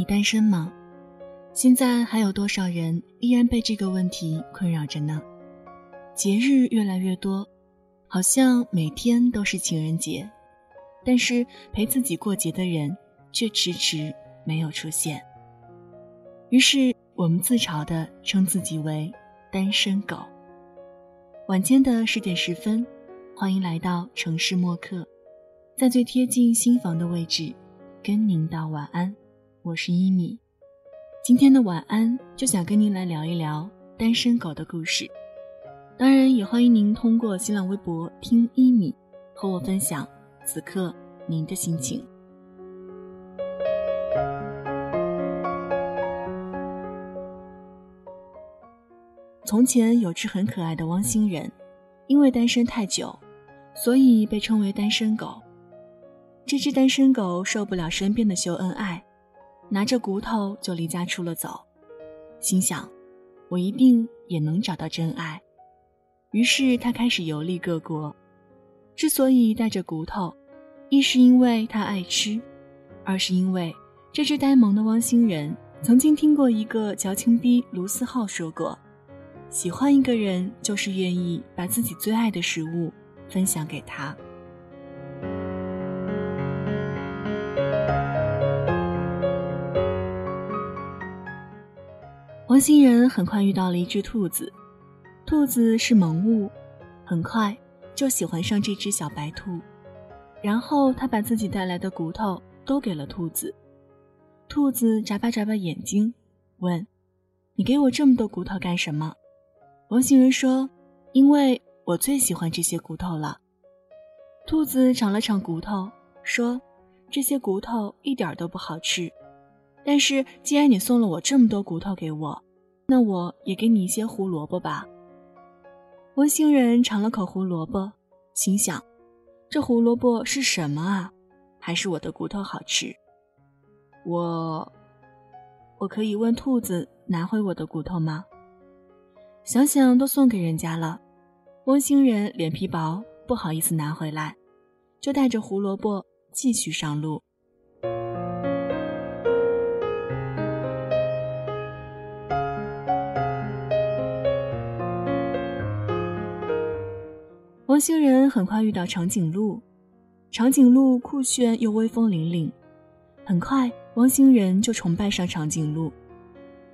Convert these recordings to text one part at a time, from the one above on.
你单身吗？现在还有多少人依然被这个问题困扰着呢？节日越来越多，好像每天都是情人节，但是陪自己过节的人却迟迟没有出现。于是我们自嘲地称自己为“单身狗”。晚间的十点十分，欢迎来到城市默客，在最贴近心房的位置，跟您道晚安。我是一米，今天的晚安就想跟您来聊一聊单身狗的故事。当然，也欢迎您通过新浪微博听一米和我分享此刻您的心情。从前有只很可爱的汪星人，因为单身太久，所以被称为单身狗。这只单身狗受不了身边的秀恩爱。拿着骨头就离家出了走，心想，我一定也能找到真爱。于是他开始游历各国。之所以带着骨头，一是因为他爱吃，二是因为这只呆萌的汪星人曾经听过一个矫情逼卢思浩说过：喜欢一个人就是愿意把自己最爱的食物分享给他。汪星人很快遇到了一只兔子，兔子是萌物，很快就喜欢上这只小白兔，然后他把自己带来的骨头都给了兔子。兔子眨巴眨巴眼睛，问：“你给我这么多骨头干什么？”王星人说：“因为我最喜欢这些骨头了。”兔子尝了尝骨头，说：“这些骨头一点都不好吃。”但是，既然你送了我这么多骨头给我，那我也给你一些胡萝卜吧。温星人尝了口胡萝卜，心想：这胡萝卜是什么啊？还是我的骨头好吃？我，我可以问兔子拿回我的骨头吗？想想都送给人家了，温星人脸皮薄，不好意思拿回来，就带着胡萝卜继续上路。汪星人很快遇到长颈鹿，长颈鹿酷炫又威风凛凛，很快汪星人就崇拜上长颈鹿。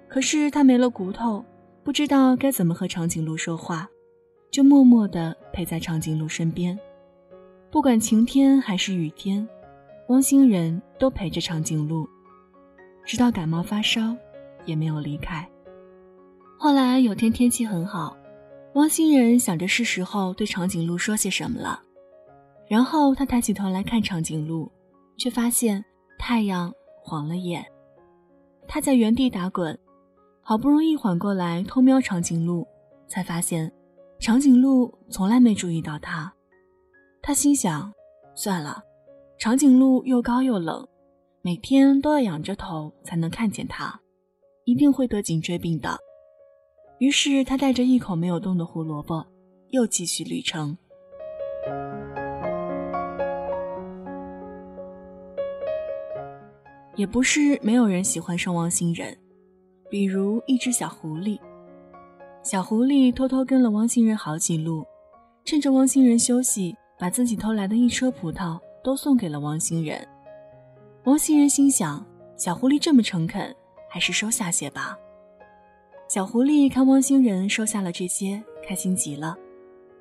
可是他没了骨头，不知道该怎么和长颈鹿说话，就默默地陪在长颈鹿身边。不管晴天还是雨天，汪星人都陪着长颈鹿，直到感冒发烧，也没有离开。后来有天天气很好。汪星人想着是时候对长颈鹿说些什么了，然后他抬起头来看长颈鹿，却发现太阳晃了眼。他在原地打滚，好不容易缓过来偷瞄长颈鹿，才发现长颈鹿从来没注意到他。他心想：算了，长颈鹿又高又冷，每天都要仰着头才能看见它，一定会得颈椎病的。于是他带着一口没有动的胡萝卜，又继续旅程。也不是没有人喜欢上汪星人，比如一只小狐狸。小狐狸偷偷跟了汪星人好几路，趁着汪星人休息，把自己偷来的一车葡萄都送给了汪星人。汪星人心想：小狐狸这么诚恳，还是收下些吧。小狐狸看汪星人收下了这些，开心极了。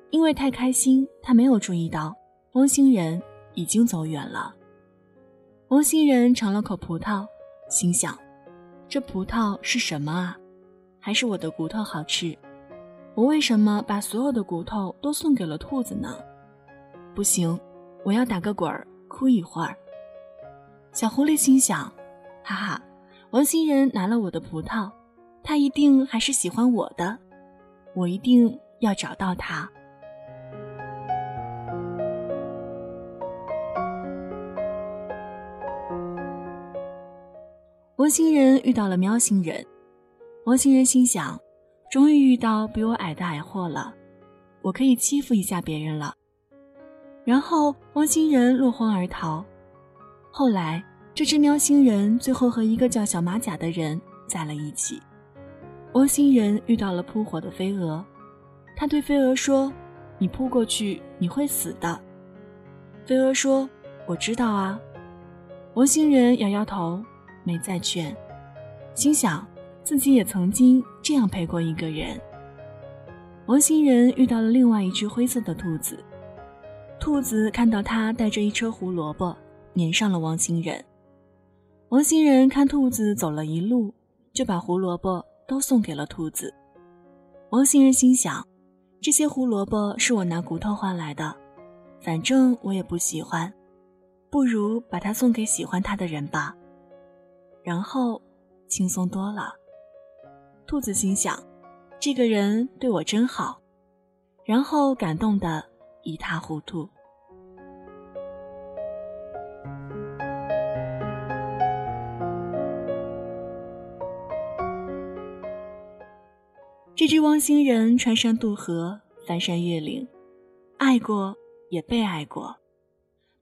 因为太开心，他没有注意到汪星人已经走远了。汪星人尝了口葡萄，心想：这葡萄是什么啊？还是我的骨头好吃？我为什么把所有的骨头都送给了兔子呢？不行，我要打个滚儿，哭一会儿。小狐狸心想：哈哈，汪星人拿了我的葡萄。他一定还是喜欢我的，我一定要找到他。汪星人遇到了喵星人，汪星人心想：终于遇到比我矮的矮货了，我可以欺负一下别人了。然后汪星人落荒而逃。后来这只喵星人最后和一个叫小马甲的人在了一起。汪星人遇到了扑火的飞蛾，他对飞蛾说：“你扑过去，你会死的。”飞蛾说：“我知道啊。”汪星人摇摇头，没再劝，心想自己也曾经这样陪过一个人。汪星人遇到了另外一只灰色的兔子，兔子看到他带着一车胡萝卜，粘上了汪星人。汪星人看兔子走了一路，就把胡萝卜。都送给了兔子。王星人心想：这些胡萝卜是我拿骨头换来的，反正我也不喜欢，不如把它送给喜欢它的人吧。然后轻松多了。兔子心想：这个人对我真好。然后感动的一塌糊涂。这只汪星人穿山渡河，翻山越岭，爱过也被爱过，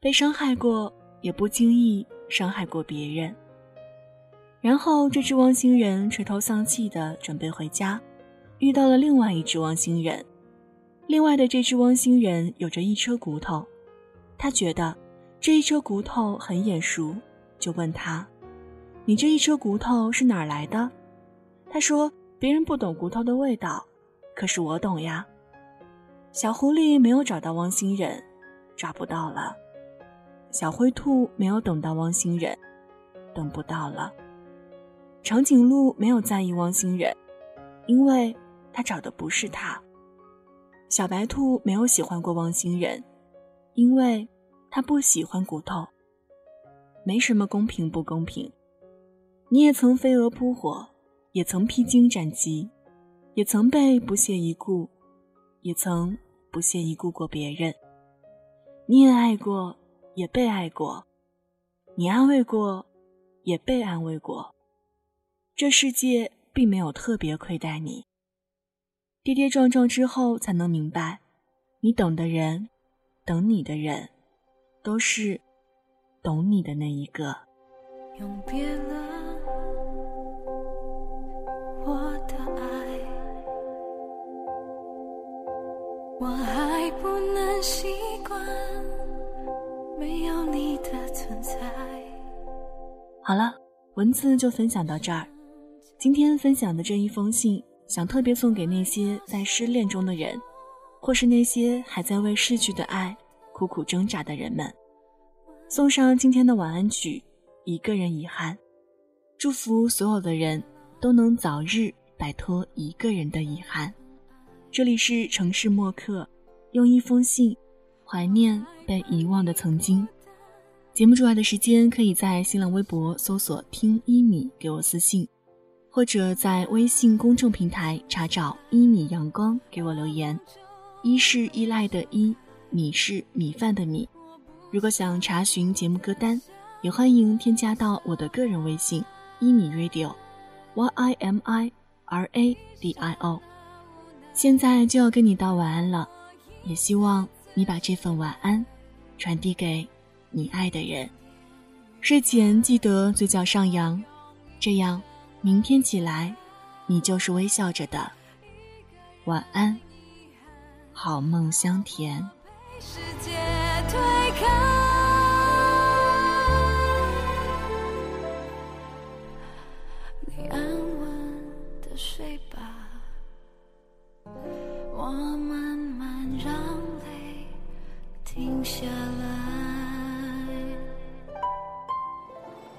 被伤害过也不经意伤害过别人。然后，这只汪星人垂头丧气的准备回家，遇到了另外一只汪星人。另外的这只汪星人有着一车骨头，他觉得这一车骨头很眼熟，就问他：“你这一车骨头是哪儿来的？”他说。别人不懂骨头的味道，可是我懂呀。小狐狸没有找到汪星人，找不到了；小灰兔没有等到汪星人，等不到了；长颈鹿没有在意汪星人，因为他找的不是他；小白兔没有喜欢过汪星人，因为他不喜欢骨头。没什么公平不公平，你也曾飞蛾扑火。也曾披荆斩棘，也曾被不屑一顾，也曾不屑一顾过别人。你也爱过，也被爱过；你安慰过，也被安慰过。这世界并没有特别亏待你。跌跌撞撞之后，才能明白，你等的人，等你的人，都是懂你的那一个。永别了。我还不能习惯没有你的存在。好了，文字就分享到这儿。今天分享的这一封信，想特别送给那些在失恋中的人，或是那些还在为逝去的爱苦苦挣扎的人们。送上今天的晚安曲《一个人遗憾》，祝福所有的人都能早日摆脱一个人的遗憾。这里是城市默客，用一封信怀念被遗忘的曾经。节目之外的时间，可以在新浪微博搜索“听一米”给我私信，或者在微信公众平台查找“一米阳光”给我留言。一是依赖的依，米是米饭的米。如果想查询节目歌单，也欢迎添加到我的个人微信“一米 radio”，y i m i r a d i o。现在就要跟你道晚安了，也希望你把这份晚安传递给你爱的人。睡前记得嘴角上扬，这样明天起来你就是微笑着的。晚安，好梦香甜。